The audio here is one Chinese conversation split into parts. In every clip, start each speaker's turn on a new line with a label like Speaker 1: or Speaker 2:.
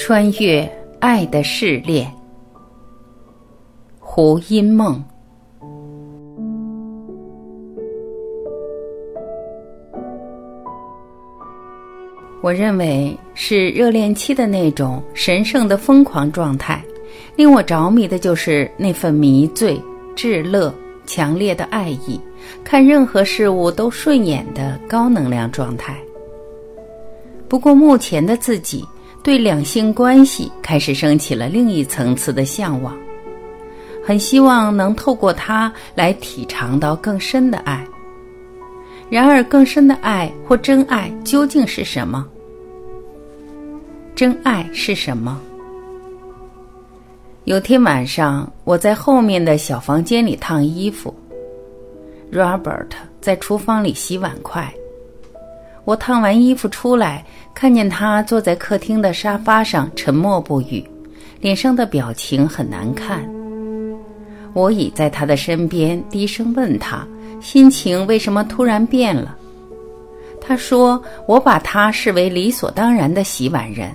Speaker 1: 穿越爱的试炼，胡因梦。我认为是热恋期的那种神圣的疯狂状态，令我着迷的就是那份迷醉、至乐、强烈的爱意，看任何事物都顺眼的高能量状态。不过，目前的自己对两性关系开始升起了另一层次的向往，很希望能透过它来体尝到更深的爱。然而，更深的爱或真爱究竟是什么？真爱是什么？有天晚上，我在后面的小房间里烫衣服，Robert 在厨房里洗碗筷。我烫完衣服出来，看见他坐在客厅的沙发上，沉默不语，脸上的表情很难看。我倚在他的身边，低声问他。心情为什么突然变了？他说：“我把他视为理所当然的洗碗人。”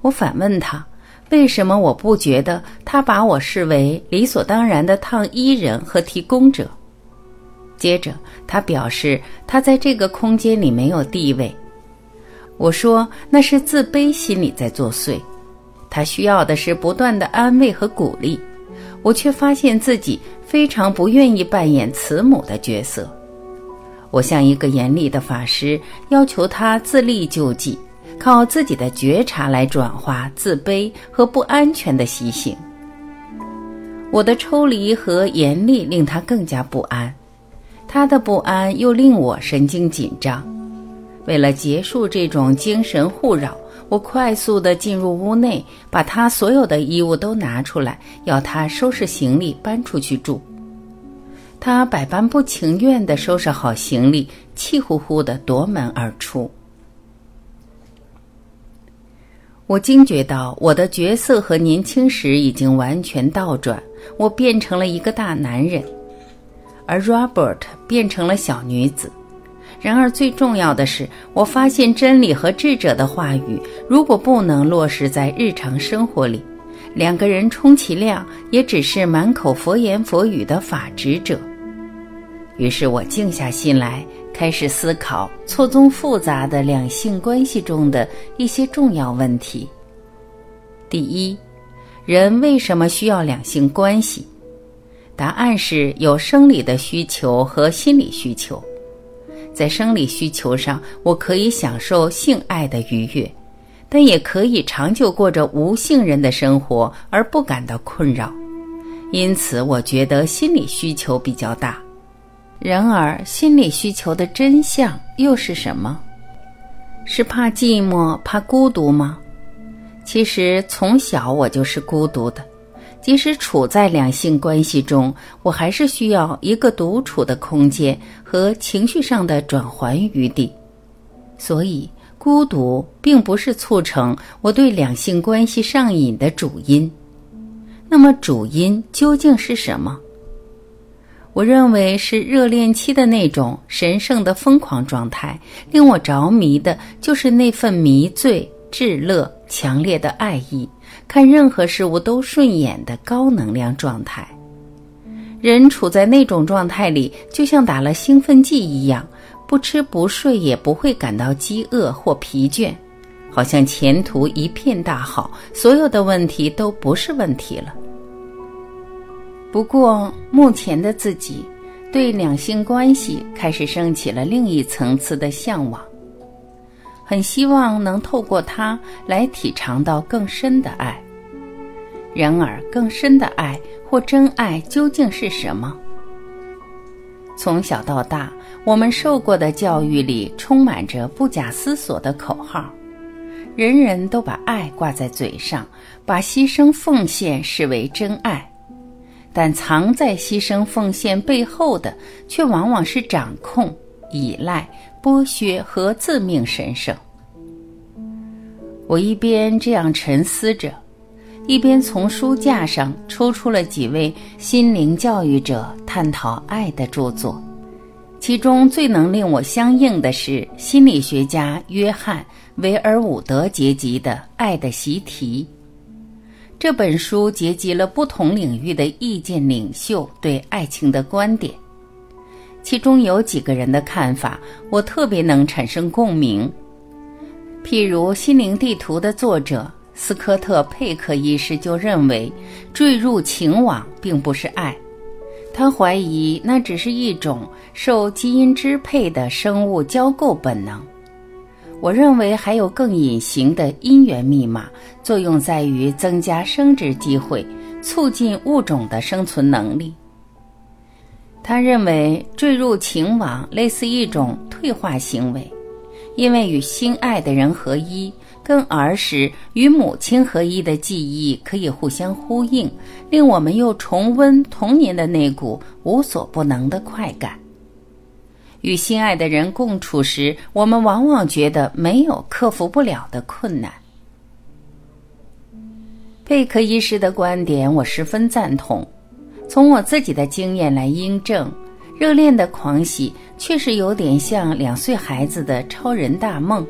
Speaker 1: 我反问他：“为什么我不觉得他把我视为理所当然的烫衣人和提供者？”接着，他表示他在这个空间里没有地位。我说：“那是自卑心理在作祟。”他需要的是不断的安慰和鼓励。我却发现自己非常不愿意扮演慈母的角色。我像一个严厉的法师，要求他自立救济，靠自己的觉察来转化自卑和不安全的习性。我的抽离和严厉令他更加不安，他的不安又令我神经紧张。为了结束这种精神互扰。我快速地进入屋内，把他所有的衣物都拿出来，要他收拾行李搬出去住。他百般不情愿地收拾好行李，气呼呼地夺门而出。我惊觉到我的角色和年轻时已经完全倒转，我变成了一个大男人，而 Robert 变成了小女子。然而，最重要的是，我发现真理和智者的话语，如果不能落实在日常生活里，两个人充其量也只是满口佛言佛语的法执者。于是我静下心来，开始思考错综复杂的两性关系中的一些重要问题。第一，人为什么需要两性关系？答案是有生理的需求和心理需求。在生理需求上，我可以享受性爱的愉悦，但也可以长久过着无性人的生活而不感到困扰。因此，我觉得心理需求比较大。然而，心理需求的真相又是什么？是怕寂寞、怕孤独吗？其实，从小我就是孤独的。即使处在两性关系中，我还是需要一个独处的空间和情绪上的转还余地。所以，孤独并不是促成我对两性关系上瘾的主因。那么，主因究竟是什么？我认为是热恋期的那种神圣的疯狂状态。令我着迷的就是那份迷醉、至乐、强烈的爱意。看任何事物都顺眼的高能量状态，人处在那种状态里，就像打了兴奋剂一样，不吃不睡也不会感到饥饿或疲倦，好像前途一片大好，所有的问题都不是问题了。不过，目前的自己对两性关系开始升起了另一层次的向往。很希望能透过它来体尝到更深的爱。然而，更深的爱或真爱究竟是什么？从小到大，我们受过的教育里充满着不假思索的口号，人人都把爱挂在嘴上，把牺牲奉献视为真爱。但藏在牺牲奉献背后的，却往往是掌控、依赖。剥削和自命神圣。我一边这样沉思着，一边从书架上抽出了几位心灵教育者探讨爱的著作。其中最能令我相应的是心理学家约翰·维尔伍德结集的《爱的习题》。这本书结集了不同领域的意见领袖对爱情的观点，其中有几个人的看法我特别能产生共鸣。譬如《心灵地图》的作者斯科特·佩克医师就认为，坠入情网并不是爱，他怀疑那只是一种受基因支配的生物交媾本能。我认为还有更隐形的因缘密码，作用在于增加生殖机会，促进物种的生存能力。他认为坠入情网类似一种退化行为，因为与心爱的人合一，跟儿时与母亲合一的记忆可以互相呼应，令我们又重温童年的那股无所不能的快感。与心爱的人共处时，我们往往觉得没有克服不了的困难。贝克医师的观点我十分赞同，从我自己的经验来印证，热恋的狂喜确实有点像两岁孩子的超人大梦。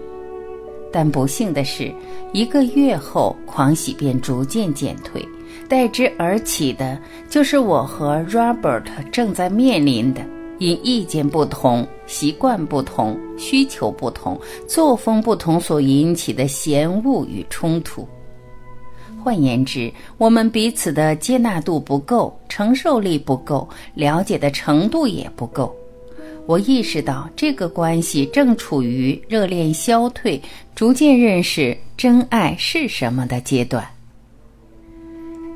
Speaker 1: 但不幸的是，一个月后狂喜便逐渐减退，代之而起的就是我和 Robert 正在面临的。因意见不同、习惯不同、需求不同、作风不同所引起的嫌恶与冲突。换言之，我们彼此的接纳度不够，承受力不够，了解的程度也不够。我意识到这个关系正处于热恋消退、逐渐认识真爱是什么的阶段。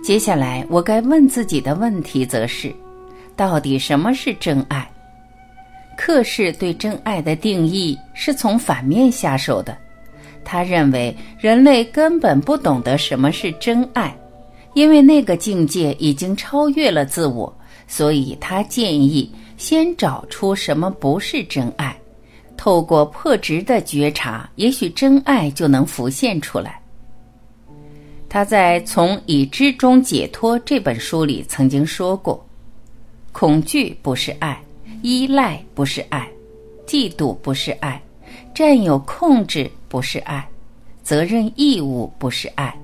Speaker 1: 接下来，我该问自己的问题则是。到底什么是真爱？克氏对真爱的定义是从反面下手的。他认为人类根本不懂得什么是真爱，因为那个境界已经超越了自我。所以他建议先找出什么不是真爱，透过破执的觉察，也许真爱就能浮现出来。他在《从已知中解脱》这本书里曾经说过。恐惧不是爱，依赖不是爱，嫉妒不是爱，占有控制不是爱，责任义务不是爱，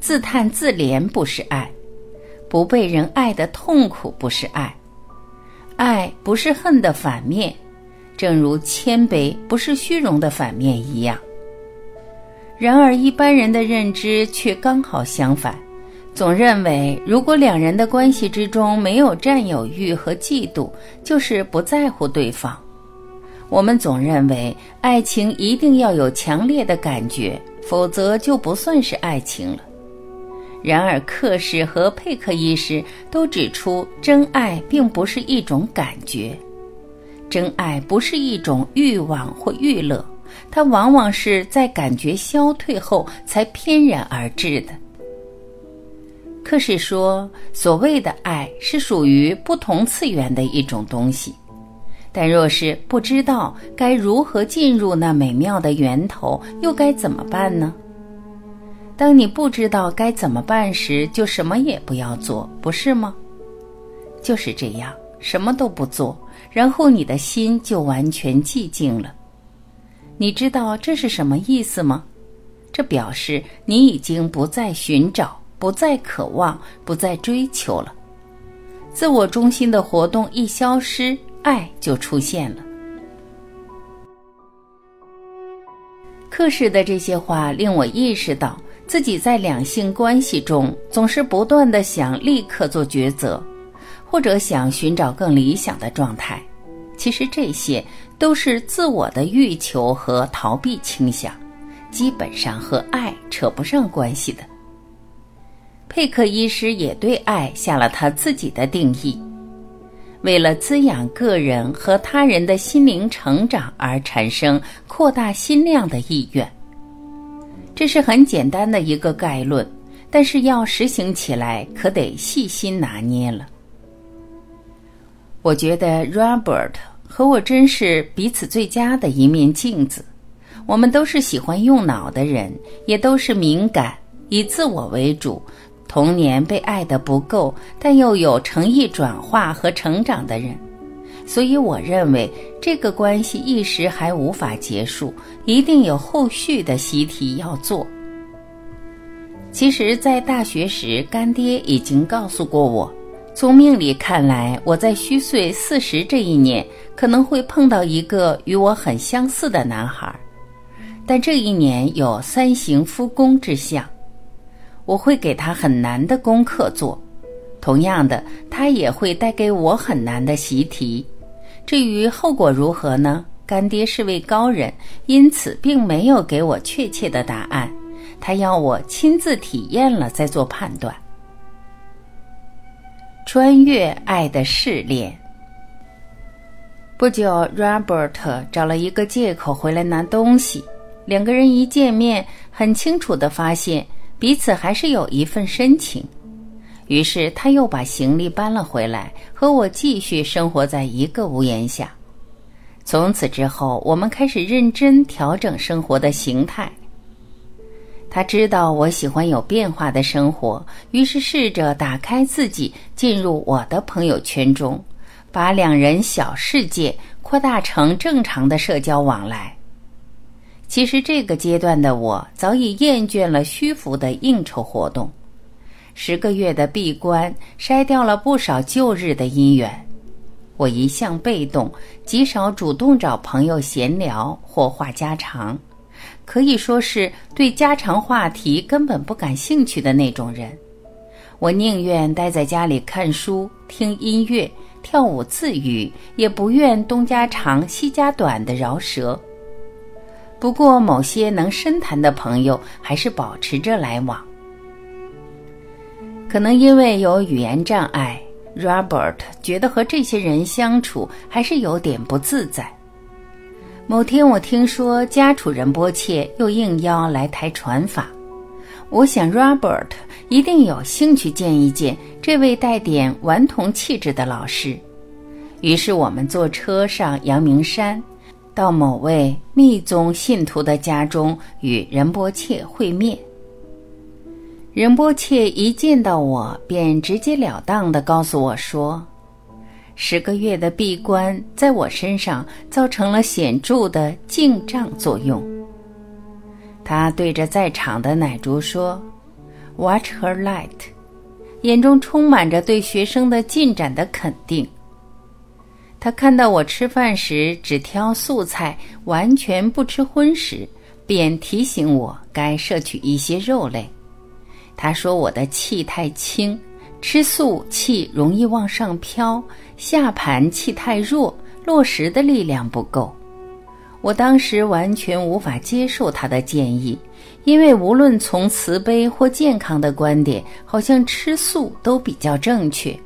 Speaker 1: 自叹自怜不是爱，不被人爱的痛苦不是爱，爱不是恨的反面，正如谦卑不是虚荣的反面一样。然而一般人的认知却刚好相反。总认为，如果两人的关系之中没有占有欲和嫉妒，就是不在乎对方。我们总认为，爱情一定要有强烈的感觉，否则就不算是爱情了。然而，克氏和佩克医师都指出，真爱并不是一种感觉，真爱不是一种欲望或欲乐，它往往是在感觉消退后才翩然而至的。克氏说，所谓的爱是属于不同次元的一种东西，但若是不知道该如何进入那美妙的源头，又该怎么办呢？当你不知道该怎么办时，就什么也不要做，不是吗？就是这样，什么都不做，然后你的心就完全寂静了。你知道这是什么意思吗？这表示你已经不再寻找。不再渴望，不再追求了。自我中心的活动一消失，爱就出现了。克氏的这些话令我意识到，自己在两性关系中总是不断的想立刻做抉择，或者想寻找更理想的状态。其实这些都是自我的欲求和逃避倾向，基本上和爱扯不上关系的。佩克医师也对爱下了他自己的定义：为了滋养个人和他人的心灵成长而产生扩大心量的意愿。这是很简单的一个概论，但是要实行起来可得细心拿捏了。我觉得 Robert 和我真是彼此最佳的一面镜子。我们都是喜欢用脑的人，也都是敏感，以自我为主。童年被爱的不够，但又有诚意转化和成长的人，所以我认为这个关系一时还无法结束，一定有后续的习题要做。其实，在大学时，干爹已经告诉过我，从命理看来，我在虚岁四十这一年可能会碰到一个与我很相似的男孩，但这一年有三行夫宫之相，我会给他很难的功课做，同样的，他也会带给我很难的习题。至于后果如何呢？干爹是位高人，因此并没有给我确切的答案。他要我亲自体验了再做判断。穿越爱的试炼。不久，Robert 找了一个借口回来拿东西。两个人一见面，很清楚的发现彼此还是有一份深情。于是他又把行李搬了回来，和我继续生活在一个屋檐下。从此之后，我们开始认真调整生活的形态。他知道我喜欢有变化的生活，于是试着打开自己，进入我的朋友圈中，把两人小世界扩大成正常的社交往来。其实这个阶段的我早已厌倦了虚浮的应酬活动，十个月的闭关筛掉了不少旧日的姻缘。我一向被动，极少主动找朋友闲聊或话家常。可以说是对家常话题根本不感兴趣的那种人，我宁愿待在家里看书、听音乐、跳舞自娱，也不愿东家长西家短的饶舌。不过，某些能深谈的朋友还是保持着来往。可能因为有语言障碍，Robert 觉得和这些人相处还是有点不自在。某天，我听说家楚仁波切又应邀来台传法，我想 Robert 一定有兴趣见一见这位带点顽童气质的老师。于是，我们坐车上阳明山，到某位密宗信徒的家中与仁波切会面。仁波切一见到我，便直截了当地告诉我说。十个月的闭关在我身上造成了显著的静障作用。他对着在场的奶珠说：“Watch her light。”眼中充满着对学生的进展的肯定。他看到我吃饭时只挑素菜，完全不吃荤食，便提醒我该摄取一些肉类。他说我的气太轻。吃素气容易往上飘，下盘气太弱，落实的力量不够。我当时完全无法接受他的建议，因为无论从慈悲或健康的观点，好像吃素都比较正确。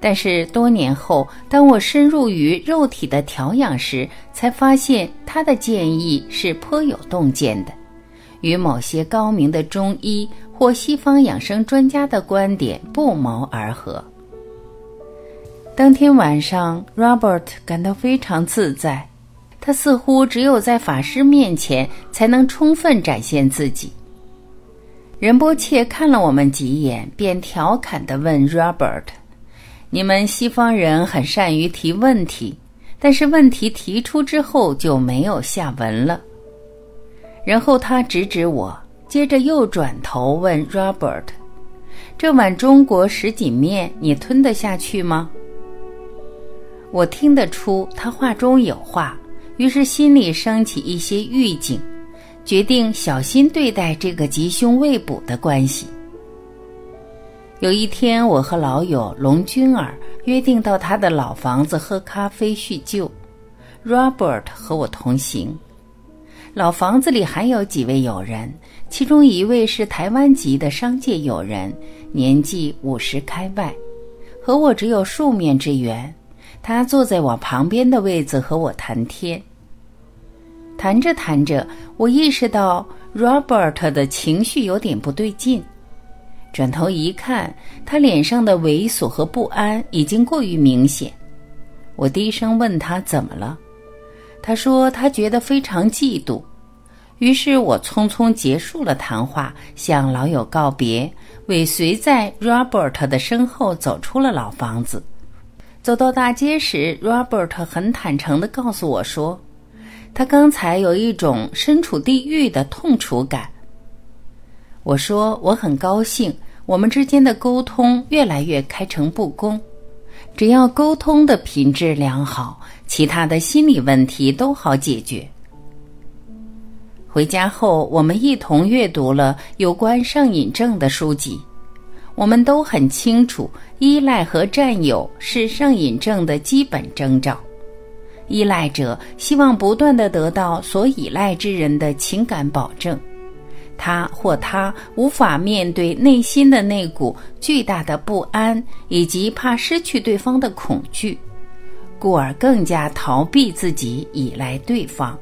Speaker 1: 但是多年后，当我深入于肉体的调养时，才发现他的建议是颇有洞见的，与某些高明的中医。或西方养生专家的观点不谋而合。当天晚上，Robert 感到非常自在，他似乎只有在法师面前才能充分展现自己。仁波切看了我们几眼，便调侃地问 Robert：“ 你们西方人很善于提问题，但是问题提出之后就没有下文了。”然后他指指我。接着又转头问 Robert：“ 这碗中国什锦面你吞得下去吗？”我听得出他话中有话，于是心里升起一些预警，决定小心对待这个吉凶未卜的关系。有一天，我和老友龙君儿约定到他的老房子喝咖啡叙旧，Robert 和我同行。老房子里还有几位友人。其中一位是台湾籍的商界友人，年纪五十开外，和我只有数面之缘。他坐在我旁边的位子和我谈天。谈着谈着，我意识到 Robert 的情绪有点不对劲。转头一看，他脸上的猥琐和不安已经过于明显。我低声问他怎么了，他说他觉得非常嫉妒。于是我匆匆结束了谈话，向老友告别，尾随在 Robert 的身后走出了老房子。走到大街时，Robert 很坦诚地告诉我说，他刚才有一种身处地狱的痛楚感。我说我很高兴，我们之间的沟通越来越开诚布公。只要沟通的品质良好，其他的心理问题都好解决。回家后，我们一同阅读了有关上瘾症的书籍。我们都很清楚，依赖和占有是上瘾症的基本征兆。依赖者希望不断的得到所依赖之人的情感保证，他或她无法面对内心的那股巨大的不安以及怕失去对方的恐惧，故而更加逃避自己依赖对方。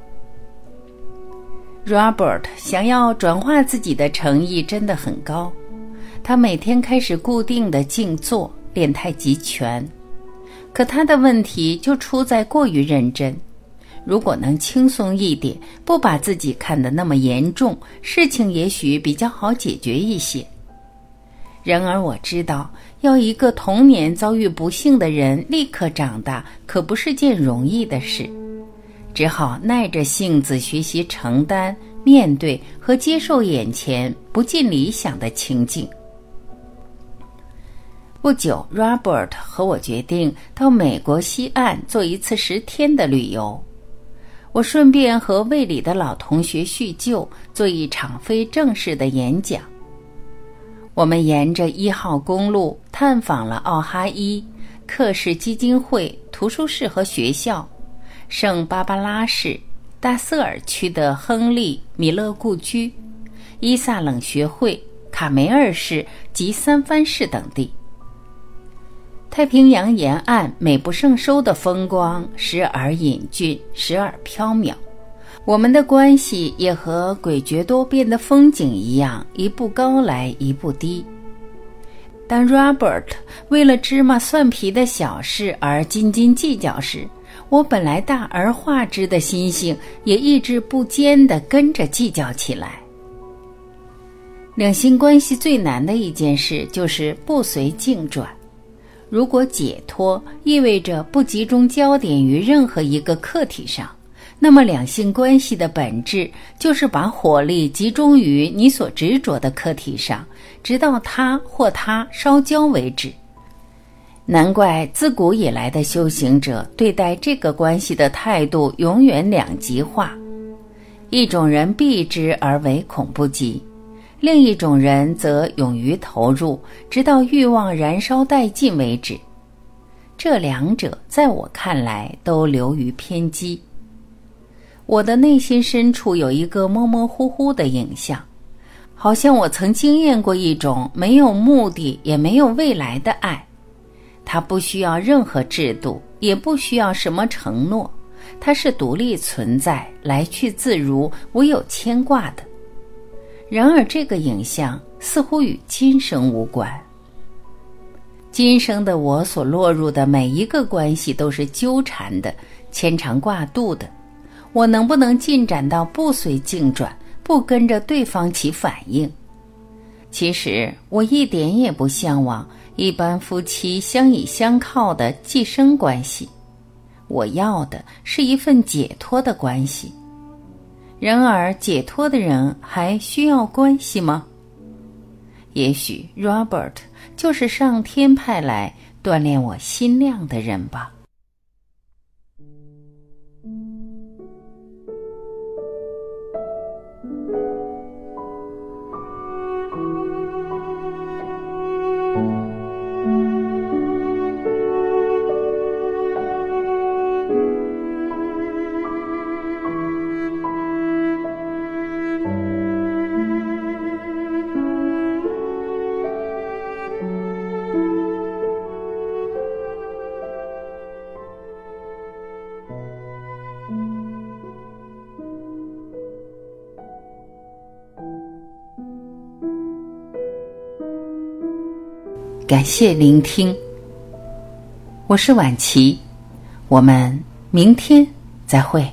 Speaker 1: Robert 想要转化自己的诚意真的很高。他每天开始固定的静坐练太极拳，可他的问题就出在过于认真。如果能轻松一点，不把自己看得那么严重，事情也许比较好解决一些。然而我知道，要一个童年遭遇不幸的人立刻长大，可不是件容易的事，只好耐着性子学习承担、面对和接受眼前不尽理想的情境。不久，Robert 和我决定到美国西岸做一次十天的旅游。我顺便和胃里的老同学叙旧，做一场非正式的演讲。我们沿着一号公路探访了奥哈伊、克氏基金会图书室和学校、圣芭芭拉市、大瑟尔区的亨利·米勒故居、伊萨冷学会、卡梅尔市及三藩市等地。太平洋沿岸美不胜收的风光，时而隐峻，时而飘渺。我们的关系也和诡谲多变的风景一样，一步高来一步低。当 Robert 为了芝麻蒜皮的小事而斤斤计较时，我本来大而化之的心性也意志不坚地跟着计较起来。两性关系最难的一件事，就是不随境转。如果解脱意味着不集中焦点于任何一个客体上，那么两性关系的本质就是把火力集中于你所执着的客体上，直到他或他烧焦为止。难怪自古以来的修行者对待这个关系的态度永远两极化：一种人避之而唯恐不及。另一种人则勇于投入，直到欲望燃烧殆尽为止。这两者在我看来都流于偏激。我的内心深处有一个模模糊糊的影像，好像我曾经验过一种没有目的也没有未来的爱。它不需要任何制度，也不需要什么承诺，它是独立存在，来去自如，无有牵挂的。然而，这个影像似乎与今生无关。今生的我所落入的每一个关系都是纠缠的、牵肠挂肚的。我能不能进展到不随境转，不跟着对方起反应？其实，我一点也不向往一般夫妻相倚相靠的寄生关系。我要的是一份解脱的关系。然而，解脱的人还需要关系吗？也许 Robert 就是上天派来锻炼我心量的人吧。感谢聆听，我是晚琪，我们明天再会。